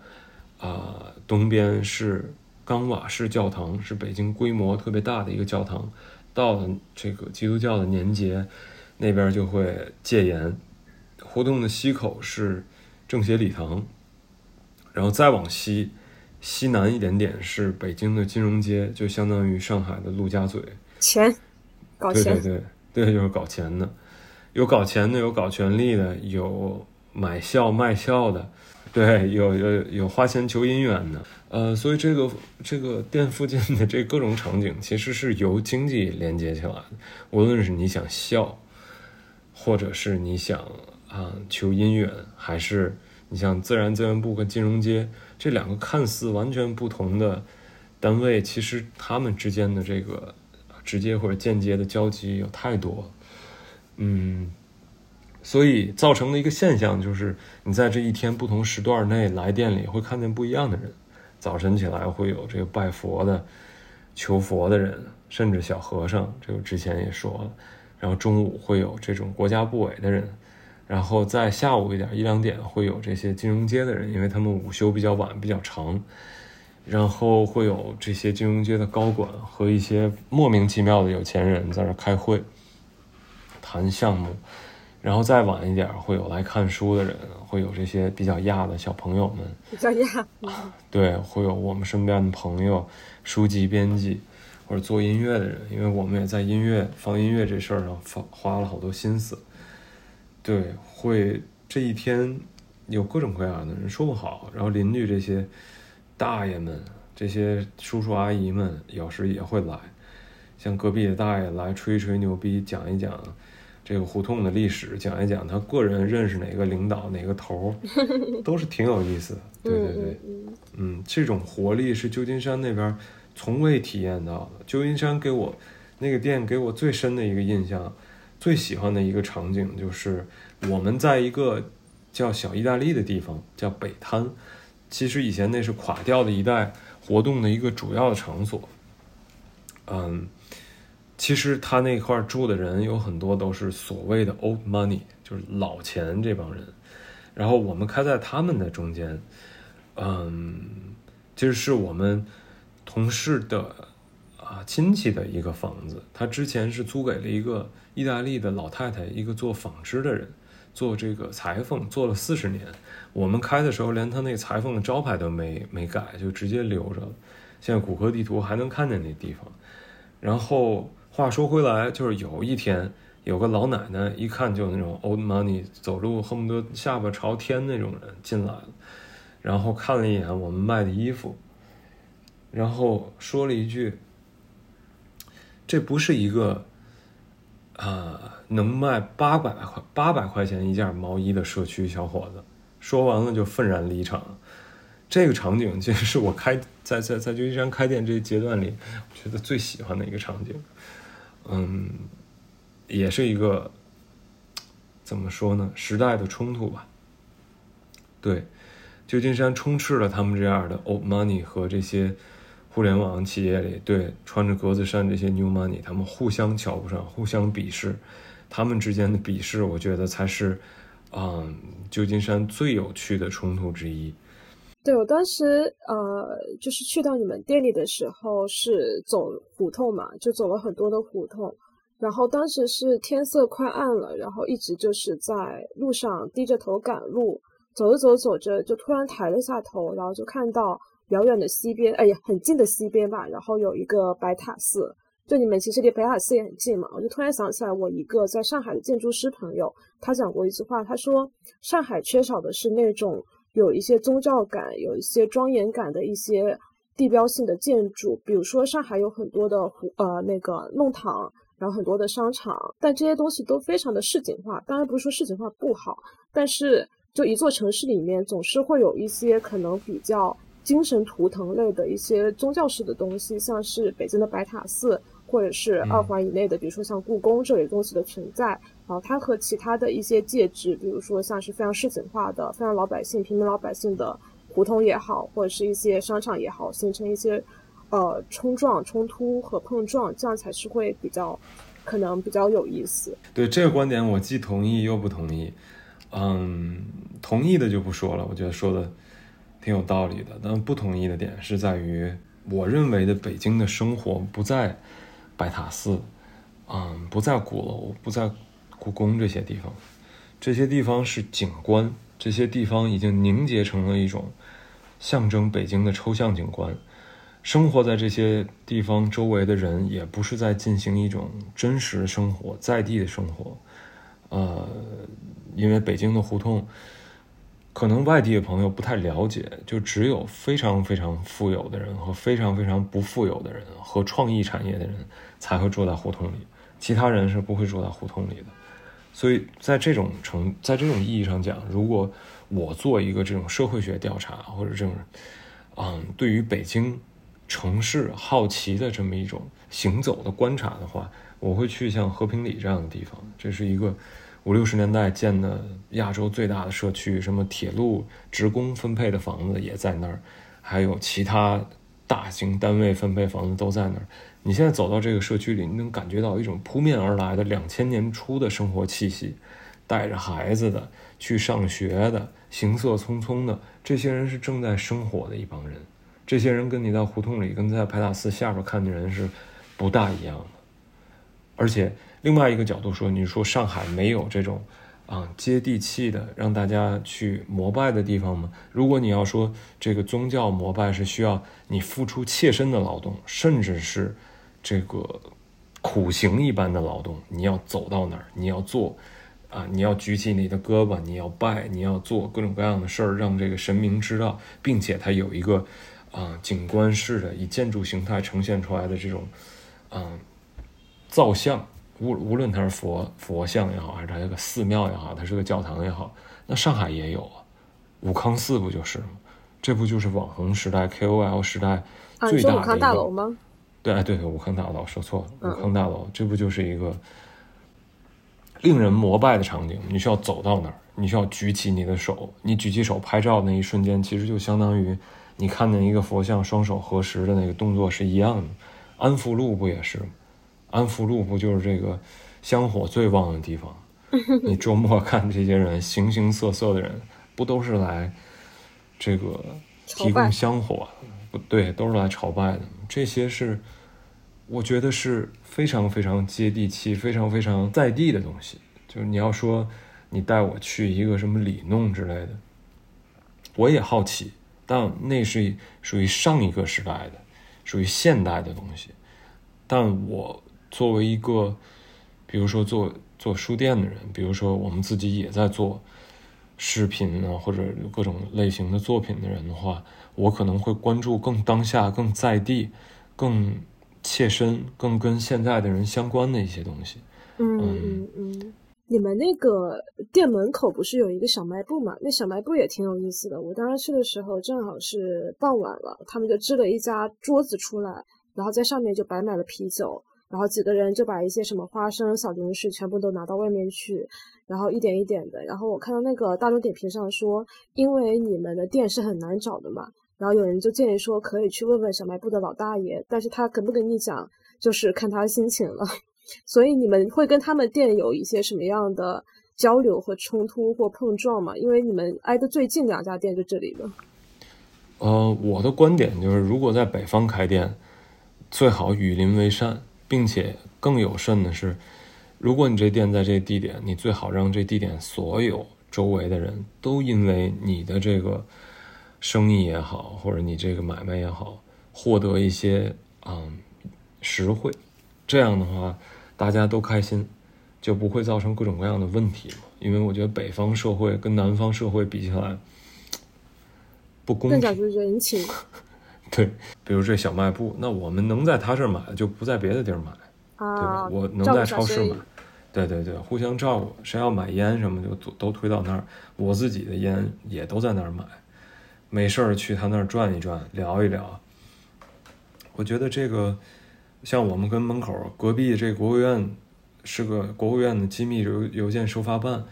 S3: 啊东边是冈瓦式教堂，是北京规模特别大的一个教堂。到了这个基督教的年节，那边就会戒严。胡同的西口是政协礼堂，然后再往西。西南一点点是北京的金融街，就相当于上海的陆家嘴。
S4: 钱，搞钱。
S3: 对对对，对就是搞钱的，有搞钱的，有搞权力的，有买笑卖笑的，对，有有有花钱求姻缘的。呃，所以这个这个店附近的这各种场景，其实是由经济连接起来的。无论是你想笑，或者是你想啊求姻缘，还是你像自然资源部跟金融街。这两个看似完全不同的单位，其实他们之间的这个直接或者间接的交集有太多。嗯，所以造成的一个现象就是，你在这一天不同时段内来店里会看见不一样的人。早晨起来会有这个拜佛的、求佛的人，甚至小和尚，这个之前也说了。然后中午会有这种国家部委的人，然后在下午一点一两点会有这些金融街的人，因为他们午休比较晚，比较长。然后会有这些金融街的高管和一些莫名其妙的有钱人在那开会，谈项目。然后再晚一点会有来看书的人，会有这些比较亚的小朋友们，
S4: 比较亚，
S3: 对，会有我们身边的朋友、书籍编辑或者做音乐的人，因为我们也在音乐放音乐这事儿上花花了好多心思。对，会这一天有各种各样的人，说不好。然后邻居这些大爷们、这些叔叔阿姨们，有时也会来，像隔壁的大爷来吹一吹牛逼，讲一讲这个胡同的历史，讲一讲他个人认识哪个领导、哪个头儿，都是挺有意思的。对对对。
S4: 嗯
S3: 这种活力是旧金山那边从未体验到的。旧金山给我那个店给我最深的一个印象，最喜欢的一个场景就是我们在一个叫小意大利的地方，叫北滩。其实以前那是垮掉的一带活动的一个主要的场所。嗯，其实他那块住的人有很多都是所谓的 old money，就是老钱这帮人。然后我们开在他们的中间，嗯，其实是我们同事的啊亲戚的一个房子，他之前是租给了一个意大利的老太太，一个做纺织的人，做这个裁缝做了四十年。我们开的时候连他那裁缝的招牌都没没改，就直接留着。现在谷歌地图还能看见那地方。然后话说回来，就是有一天有个老奶奶，一看就那种 old money，走路恨不得下巴朝天那种人进来了，然后看了一眼我们卖的衣服，然后说了一句：“这不是一个啊、能卖八百块八百块钱一件毛衣的社区小伙子。”说完了就愤然离场。这个场景其实是我开在在在旧金山开店这一阶段里，我觉得最喜欢的一个场景。嗯，也是一个怎么说呢？时代的冲突吧。对，旧金山充斥了他们这样的 old money 和这些互联网企业里，对穿着格子衫这些 new money，他们互相瞧不上，互相鄙视，他们之间的鄙视，我觉得才是，嗯，旧金山最有趣的冲突之一。
S4: 对我当时呃，就是去到你们店里的时候是走胡同嘛，就走了很多的胡同，然后当时是天色快暗了，然后一直就是在路上低着头赶路，走着走着走着就突然抬了下头，然后就看到遥远的西边，哎呀，很近的西边吧，然后有一个白塔寺，就你们其实离北塔寺也很近嘛，我就突然想起来我一个在上海的建筑师朋友，他讲过一句话，他说上海缺少的是那种。有一些宗教感、有一些庄严感的一些地标性的建筑，比如说上海有很多的湖呃那个弄堂，然后很多的商场，但这些东西都非常的市井化。当然不是说市井化不好，但是就一座城市里面总是会有一些可能比较精神图腾类的一些宗教式的东西，像是北京的白塔寺，或者是二环以内的，比如说像故宫这类东西的存在。然后它和其他的一些介质，比如说像是非常市井化的、非常老百姓、平民老百姓的胡同也好，或者是一些商场也好，形成一些呃冲撞、冲突和碰撞，这样才是会比较可能比较有意思。
S3: 对这个观点，我既同意又不同意。嗯，同意的就不说了，我觉得说的挺有道理的。但不同意的点是在于，我认为的北京的生活不在白塔寺，嗯，不在鼓楼，不在故宫这些地方，这些地方是景观，这些地方已经凝结成了一种象征北京的抽象景观。生活在这些地方周围的人，也不是在进行一种真实的生活，在地的生活。呃，因为北京的胡同，可能外地的朋友不太了解，就只有非常非常富有的人和非常非常不富有的人和创意产业的人才会住在胡同里，其他人是不会住在胡同里的。所以在这种程，在这种意义上讲，如果我做一个这种社会学调查或者这种，嗯，对于北京城市好奇的这么一种行走的观察的话，我会去像和平里这样的地方，这是一个五六十年代建的亚洲最大的社区，什么铁路职工分配的房子也在那儿，还有其他大型单位分配房子都在那儿。你现在走到这个社区里，你能感觉到一种扑面而来的两千年初的生活气息，带着孩子的去上学的，行色匆匆的，这些人是正在生活的一帮人。这些人跟你在胡同里，跟在派大寺下边看的人是不大一样的。而且另外一个角度说，你说上海没有这种啊接地气的让大家去膜拜的地方吗？如果你要说这个宗教膜拜是需要你付出切身的劳动，甚至是这个苦行一般的劳动，你要走到哪儿，你要做啊，你要举起你的胳膊，你要拜，你要做各种各样的事儿，让这个神明知道，并且它有一个啊景观式的以建筑形态呈现出来的这种啊造像，无无论它是佛佛像也好，还是它这个寺庙也好，它是个教堂也好，那上海也有啊，武康寺不就是吗？这不就是网红时代 KOL 时代最
S4: 说武康
S3: 大的一个
S4: 大楼吗？
S3: 对，哎，对对，武康大楼说错了，
S4: 嗯
S3: 武康大楼，这不就是一个令人膜拜的场景？你需要走到那儿，你需要举起你的手，你举起手拍照那一瞬间，其实就相当于你看见一个佛像双手合十的那个动作是一样的。安福路不也是吗？安福路不就是这个香火最旺的地方？你周末看这些人形形色色的人，不都是来这个提供香火？不对，都是来朝拜的。这些是我觉得是非常非常接地气、非常非常在地的东西。就是你要说你带我去一个什么里弄之类的，我也好奇，但那是属于上一个时代的，属于现代的东西。但我作为一个，比如说做做书店的人，比如说我们自己也在做视频啊，或者各种类型的作品的人的话，我可能会关注更当下、更在地、更切身、更跟现在的人相关的一些东西。
S4: 嗯嗯嗯。你们那个店门口不是有一个小卖部嘛？那小卖部也挺有意思的。我当时去的时候正好是傍晚了，他们就支了一家桌子出来，然后在上面就摆满了啤酒，然后几个人就把一些什么花生、小零食全部都拿到外面去，然后一点一点的。然后我看到那个大众点评上说，因为你们的店是很难找的嘛，然后有人就建议说可以去问问小卖部的老大爷，但是他跟不跟你讲，就是看他心情了。所以你们会跟他们店有一些什么样的交流和冲突或碰撞吗？因为你们挨得最近两家店就这里了。
S3: 呃，我的观点就是，如果在北方开店，最好与邻为善，并且更有甚的是，如果你这店在这地点，你最好让这地点所有周围的人都因为你的这个生意也好，或者你这个买卖也好，获得一些嗯实惠，这样的话大家都开心，就不会造成各种各样的问题嘛。因为我觉得北方社会跟南方社会比起来。不公平，
S4: 更讲究人情。
S3: 对，比如这小卖部，那我们能在他这儿买，就不在别的地儿买，对吧？
S4: 啊，
S3: 我能在超市买对对对，互相照顾。谁要买烟什么就都都推到那儿，我自己的烟也都在那儿买，没事儿去他那儿转一转，聊一聊。我觉得这个，像我们跟门口隔壁这国务院是个国务院的机密邮邮件收发办，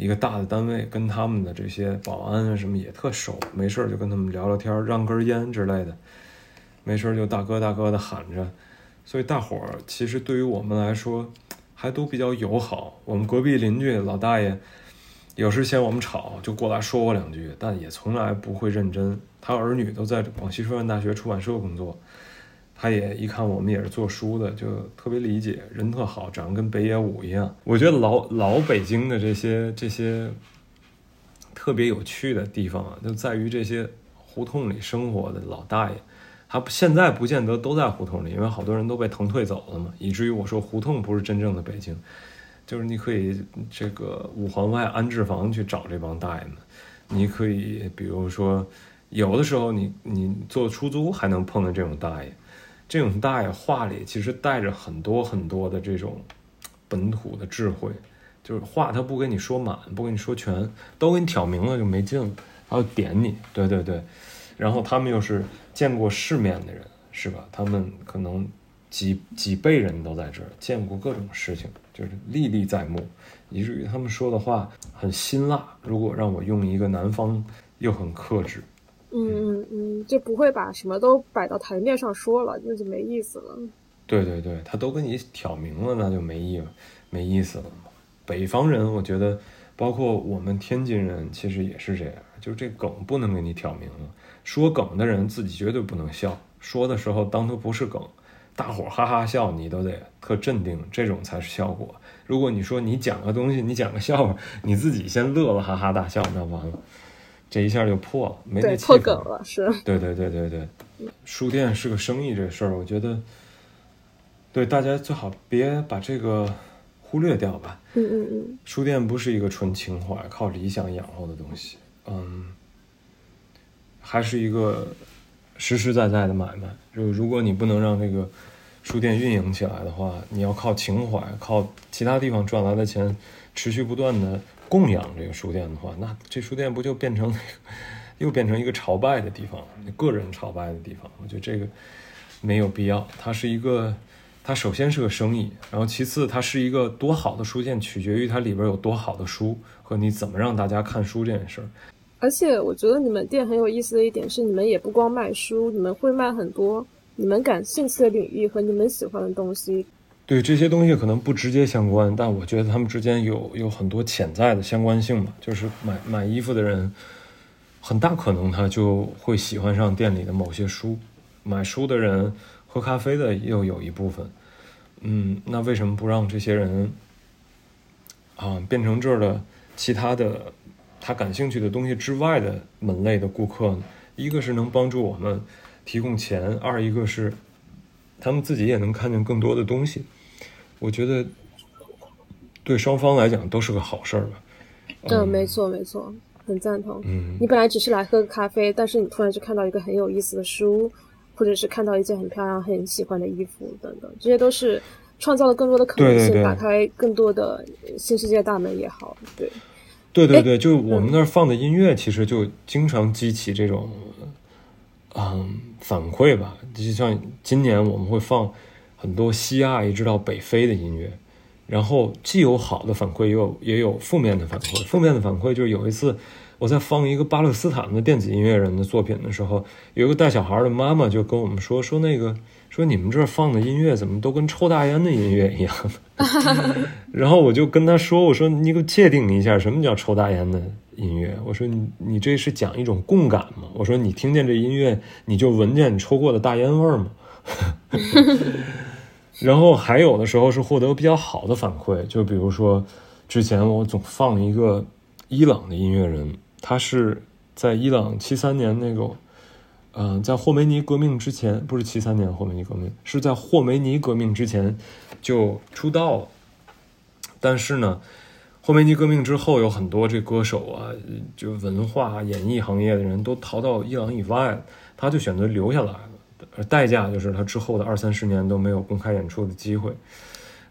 S3: 一个大的单位，跟他们的这些保安什么也特熟，没事就跟他们聊聊天，让根烟之类的，没事就大哥大哥的喊着，所以大伙儿其实对于我们来说还都比较友好。我们隔壁邻居老大爷有时嫌我们吵，就过来说我两句，但也从来不会认真。他儿女都在广西师范大学出版社工作，他也一看我们也是做书的，就特别理解，人特好，长得跟北野武一样。我觉得老老北京的这些这些特别有趣的地方啊，就在于这些胡同里生活的老大爷，他现在不见得都在胡同里，因为好多人都被腾退走了嘛，以至于我说胡同不是真正的北京，就是你可以这个五环外安置房去找这帮大爷们，你可以比如说有的时候你你做出租还能碰到这种大爷，这种大爷话里其实带着很多很多的这种本土的智慧，就是话他不跟你说满，不跟你说全，都给你挑明了就没劲了，他要点你，对对对，然后他们又是见过世面的人，是吧？他们可能几几辈人都在这儿，见过各种事情，就是历历在目，以至于他们说的话很辛辣。如果让我用一个南方又很克制，
S4: 嗯嗯嗯，就不会把什么都摆到台面上说了，那就没意思了。
S3: 对对对，他都跟你挑明了，那就没意没意思了嘛。北方人，我觉得包括我们天津人，其实也是这样，就是这梗不能给你挑明了。说梗的人自己绝对不能笑，说的时候当它不是梗，大伙哈哈笑，你都得特镇定，这种才是效果。如果你说你讲个东西，你讲个笑话，你自己先乐了哈哈大笑，那完了，这一下就破了，没那
S4: 对，
S3: 气氛
S4: 破梗了，是。
S3: 对对对对对，书店是个生意这事儿，我觉得，对大家最好别把这个忽略掉吧。
S4: 嗯嗯嗯，
S3: 书店不是一个纯情怀、靠理想养活的东西，嗯，还是一个实实在在的买卖。就如果你不能让这个书店运营起来的话，你要靠情怀、靠其他地方赚来的钱，持续不断的供养这个书店的话，那这书店不就变成 又变成一个朝拜的地方，个人朝拜的地方？我觉得这个没有必要。它是一个，它首先是个生意，然后其次它是一个多好的书店，取决于它里边有多好的书和你怎么让大家看书这件事儿。
S4: 而且我觉得你们店很有意思的一点是，你们也不光卖书，你们会卖很多你们感兴趣的领域和你们喜欢的东西。
S3: 对这些东西可能不直接相关，但我觉得他们之间有有很多潜在的相关性嘛。就是买买衣服的人，很大可能他就会喜欢上店里的某些书；买书的人，喝咖啡的又有一部分。嗯，那为什么不让这些人啊变成这儿的其他的他感兴趣的东西之外的门类的顾客呢？一个是能帮助我们提供钱，二一个是他们自己也能看见更多的东西。我觉得对双方来讲都是个好事儿吧。
S4: 嗯，没错没错，很赞同。
S3: 嗯
S4: 你本来只是来喝个咖啡，但是你突然就看到一个很有意思的书，或者是看到一件很漂亮、很喜欢的衣服等等，这些都是创造了更多的可能性，
S3: 对对对
S4: 打开更多的新世界大门也好。对，
S3: 对对对，就我们那儿放的音乐，其实就经常激起这种，嗯，反馈吧。就像今年我们会放很多西亚一直到北非的音乐，然后既有好的反馈，也有也有负面的反馈。负面的反馈就是有一次我在放一个巴勒斯坦的电子音乐人的作品的时候，有一个带小孩的妈妈就跟我们说说那个说你们这儿放的音乐怎么都跟抽大烟的音乐一样 然后我就跟他说：“我说你给我界定一下什么叫抽大烟的音乐。我说你你这是讲一种共感吗？我说你听见这音乐你就闻见你抽过的大烟味儿吗？” 然后还有的时候是获得比较好的反馈，就比如说之前我总放一个伊朗的音乐人，他是在伊朗七三年那个。嗯、在霍梅尼革命之前，不是七三年霍梅尼革命，是在霍梅尼革命之前就出道了。但是呢，霍梅尼革命之后，有很多这歌手啊，就文化演艺行业的人都逃到伊朗以外，他就选择留下来。而代价就是他之后的二三十年都没有公开演出的机会。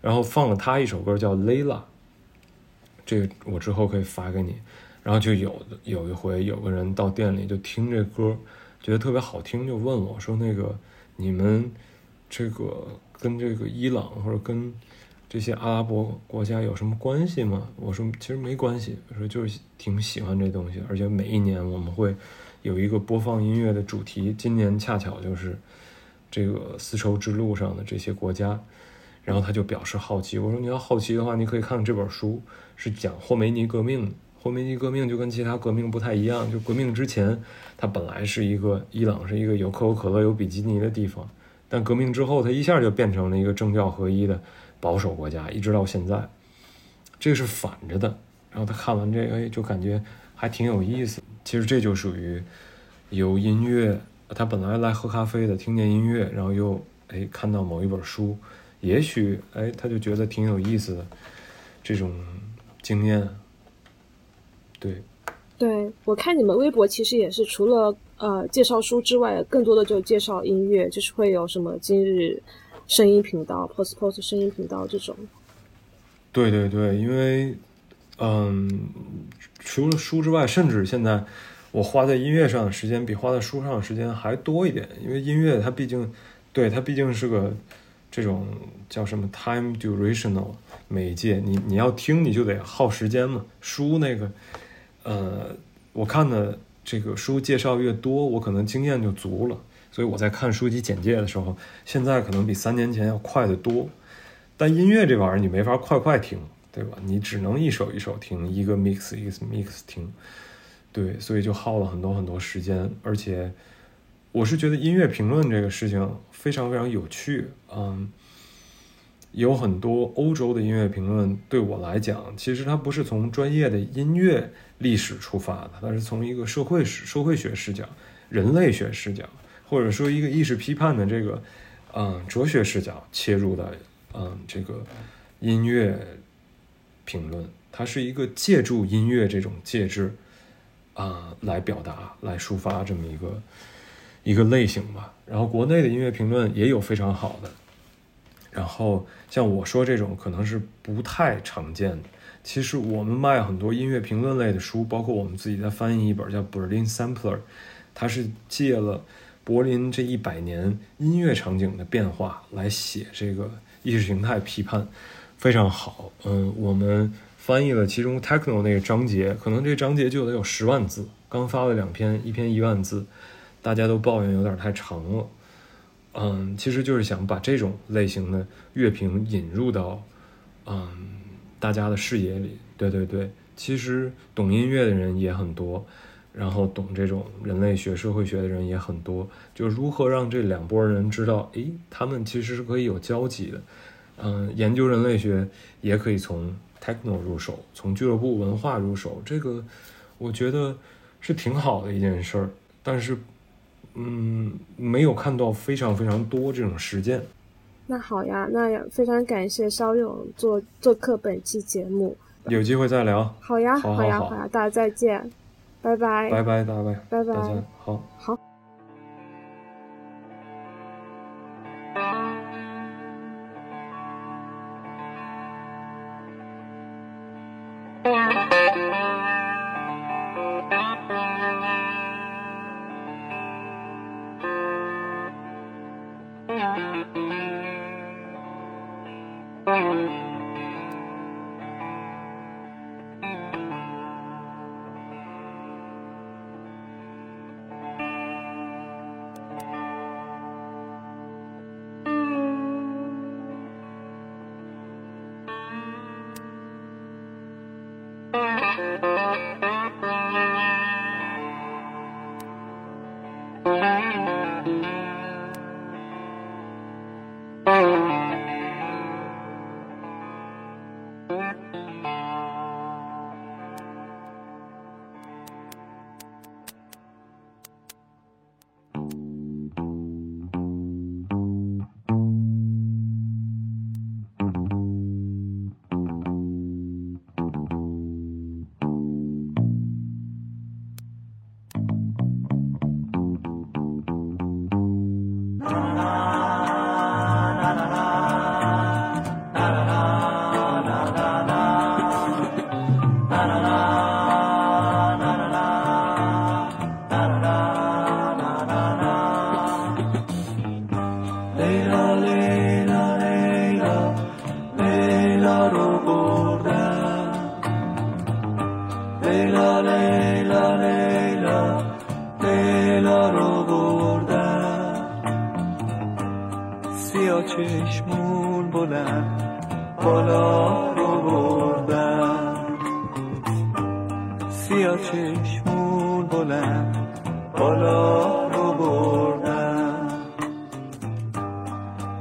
S3: 然后放了他一首歌叫《Layla》，这个我之后可以发给你。然后就有有一回有个人到店里就听这歌，觉得特别好听，就问我说：“那个你们这个跟这个伊朗或者跟这些阿拉伯国家有什么关系吗？”我说：“其实没关系，我说就是挺喜欢这东西，而且每一年我们会有一个播放音乐的主题，今年恰巧就是这个丝绸之路上的这些国家。”然后他就表示好奇，我说：“你要好奇的话，你可以看看这本书，是讲霍梅尼革命。”霍梅尼革命就跟其他革命不太一样，就革命之前，它本来是一个伊朗是一个有可口可乐、有比基尼的地方，但革命之后，它一下就变成了一个政教合一的保守国家，一直到现在，这是反着的。然后他看完这个，哎，就感觉还挺有意思。其实这就属于由音乐，他本来来喝咖啡的，听见音乐，然后又哎看到某一本书，也许哎他就觉得挺有意思的这种经验。对，
S4: 对我看你们微博其实也是除了呃介绍书之外，更多的就介绍音乐，就是会有什么今日声音频道、post post 声音频道这种。
S3: 对对对，因为嗯，除了书之外，甚至现在我花在音乐上的时间比花在书上的时间还多一点，因为音乐它毕竟，对它毕竟是个这种叫什么 time durational 媒介，你你要听你就得耗时间嘛。书那个，呃，我看的这个书介绍越多，我可能经验就足了，所以我在看书籍简介的时候，现在可能比三年前要快得多。但音乐这玩意儿你没法快快听，对吧？你只能一首一首听，一个 mix 一个 mix 听，对，所以就耗了很多很多时间。而且，我是觉得音乐评论这个事情非常非常有趣，嗯，有很多欧洲的音乐评论对我来讲，其实它不是从专业的音乐历史出发的，它是从一个社会史、社会学视角、人类学视角，或者说一个意识批判的这个，嗯，哲学视角切入的。嗯，这个音乐评论，它是一个借助音乐这种介质啊来表达、来抒发这么一个一个类型吧。然后国内的音乐评论也有非常好的，然后像我说这种可能是不太常见的。其实我们卖很多音乐评论类的书，包括我们自己在翻译一本叫《Berlin Sampler》，它是借了柏林这一百年音乐场景的变化来写这个。意识形态批判非常好，嗯，我们翻译了其中 techno 那个章节，可能这章节就得有十万字，刚发了两篇，一篇一万字，大家都抱怨有点太长了，嗯，其实就是想把这种类型的乐评引入到嗯大家的视野里，对对对，其实懂音乐的人也很多，然后懂这种人类学、社会学的人也很多，就如何让这两拨人知道，诶，他们其实是可以有交集的。嗯，研究人类学也可以从 techno 入手，从俱乐部文化入手，这个我觉得是挺好的一件事儿。但是，嗯，没有看到非常非常多这种实践。
S4: 那好呀，那非常感谢肖勇做做客本期节目，
S3: 有机会再聊。
S4: 好呀，
S3: 好
S4: 呀，好呀，大家再见，拜拜，
S3: 拜拜，大拜，
S4: 拜拜，
S3: 大家好，
S4: 好。
S2: چشمون بلند بالا رو بردم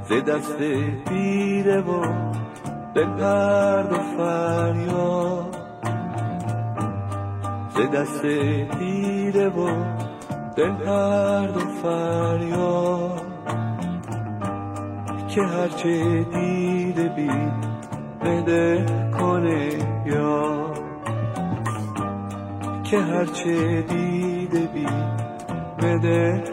S2: ز دست دیره و به درد و فریاد. ز دست دیره و دل درد و فریاد. که هرچه دیده بی بده که هرچه دیده بی به دل